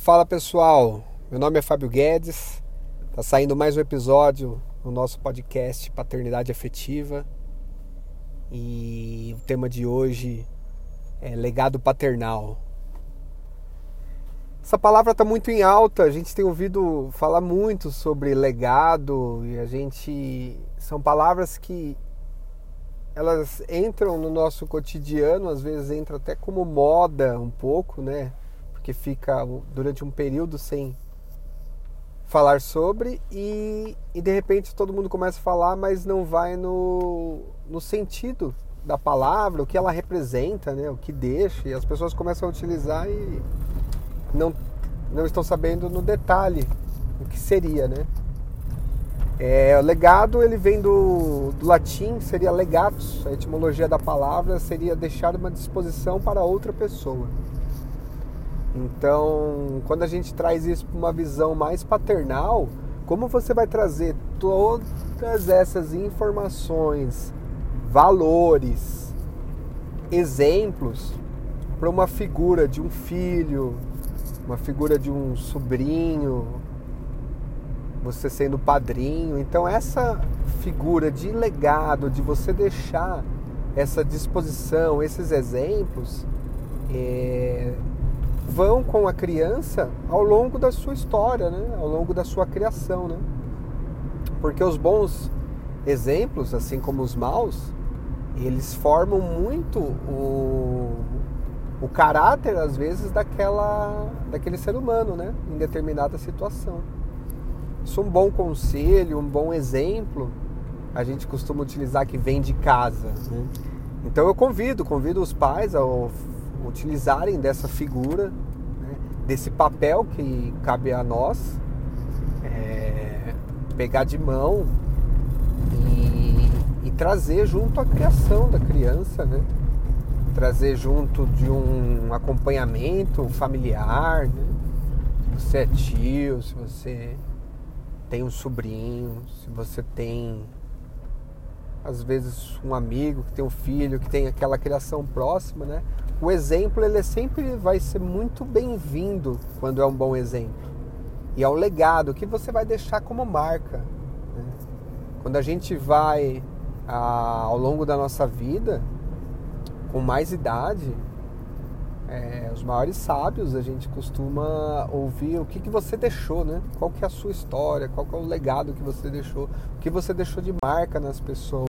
Fala pessoal, meu nome é Fábio Guedes, tá saindo mais um episódio no nosso podcast Paternidade Afetiva e o tema de hoje é legado paternal. Essa palavra está muito em alta, a gente tem ouvido falar muito sobre legado e a gente são palavras que elas entram no nosso cotidiano, às vezes entra até como moda um pouco, né? Porque fica durante um período sem falar sobre e, e de repente todo mundo começa a falar, mas não vai no, no sentido da palavra, o que ela representa, né, o que deixa, e as pessoas começam a utilizar e não, não estão sabendo no detalhe o que seria, né? É, o legado ele vem do, do latim, seria legatus, a etimologia da palavra seria deixar uma disposição para outra pessoa. Então, quando a gente traz isso para uma visão mais paternal, como você vai trazer todas essas informações, valores, exemplos para uma figura de um filho, uma figura de um sobrinho, você sendo padrinho. Então, essa figura de legado, de você deixar essa disposição, esses exemplos, é, vão com a criança ao longo da sua história, né? ao longo da sua criação. Né? Porque os bons exemplos, assim como os maus, eles formam muito o, o caráter, às vezes, daquela, daquele ser humano né? em determinada situação. Isso é um bom conselho, um bom exemplo, a gente costuma utilizar que vem de casa. Né? Então eu convido, convido os pais a utilizarem dessa figura, né, desse papel que cabe a nós, é, pegar de mão e, e, trazer junto a criação da criança, né? trazer junto de um acompanhamento familiar, né? se você é tio, se você tem um sobrinho, se você tem às vezes um amigo que tem um filho, que tem aquela criação próxima, né? O exemplo ele sempre vai ser muito bem-vindo quando é um bom exemplo. E é um legado que você vai deixar como marca. Né? Quando a gente vai ah, ao longo da nossa vida, com mais idade, é, os maiores sábios a gente costuma ouvir o que, que você deixou, né? Qual que é a sua história, qual que é o legado que você deixou, o que você deixou de marca nas pessoas.